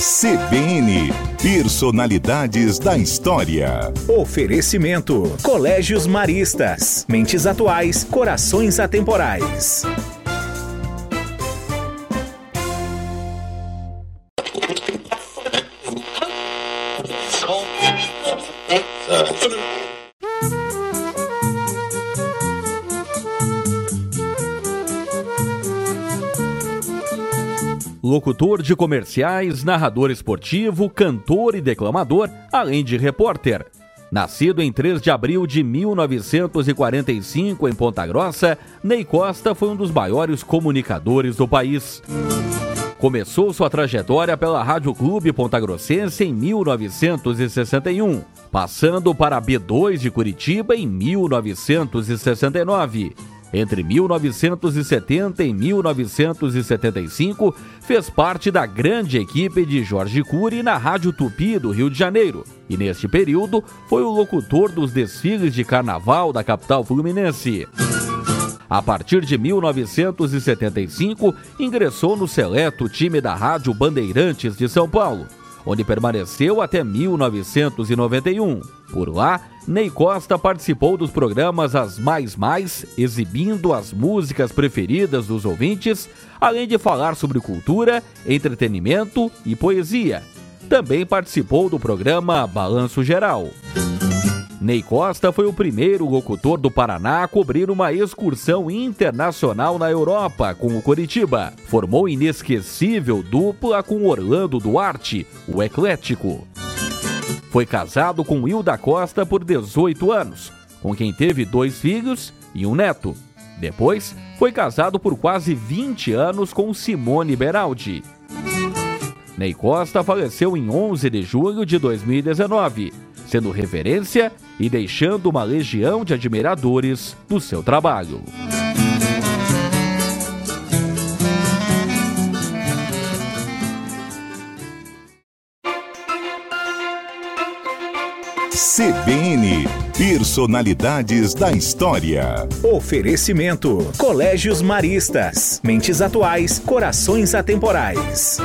CBN Personalidades da História. Oferecimento: Colégios Maristas. Mentes atuais, corações atemporais. Locutor de comerciais, narrador esportivo, cantor e declamador, além de repórter. Nascido em 3 de abril de 1945 em Ponta Grossa, Ney Costa foi um dos maiores comunicadores do país. Começou sua trajetória pela Rádio Clube Ponta Grossense em 1961, passando para a B2 de Curitiba em 1969 entre 1970 e 1975, fez parte da grande equipe de Jorge Cury na Rádio Tupi do Rio de Janeiro e, neste período, foi o locutor dos desfiles de carnaval da capital fluminense. A partir de 1975, ingressou no seleto time da Rádio Bandeirantes de São Paulo onde permaneceu até 1991. Por lá, Ney Costa participou dos programas As Mais Mais, exibindo as músicas preferidas dos ouvintes, além de falar sobre cultura, entretenimento e poesia. Também participou do programa Balanço Geral. Ney Costa foi o primeiro locutor do Paraná a cobrir uma excursão internacional na Europa com o Coritiba. Formou inesquecível dupla com Orlando Duarte, o eclético. Foi casado com Hilda Costa por 18 anos, com quem teve dois filhos e um neto. Depois, foi casado por quase 20 anos com Simone Beraldi. Ney Costa faleceu em 11 de julho de 2019 sendo referência e deixando uma legião de admiradores do seu trabalho. CBN Personalidades da História. Oferecimento: Colégios Maristas. Mentes atuais, corações atemporais.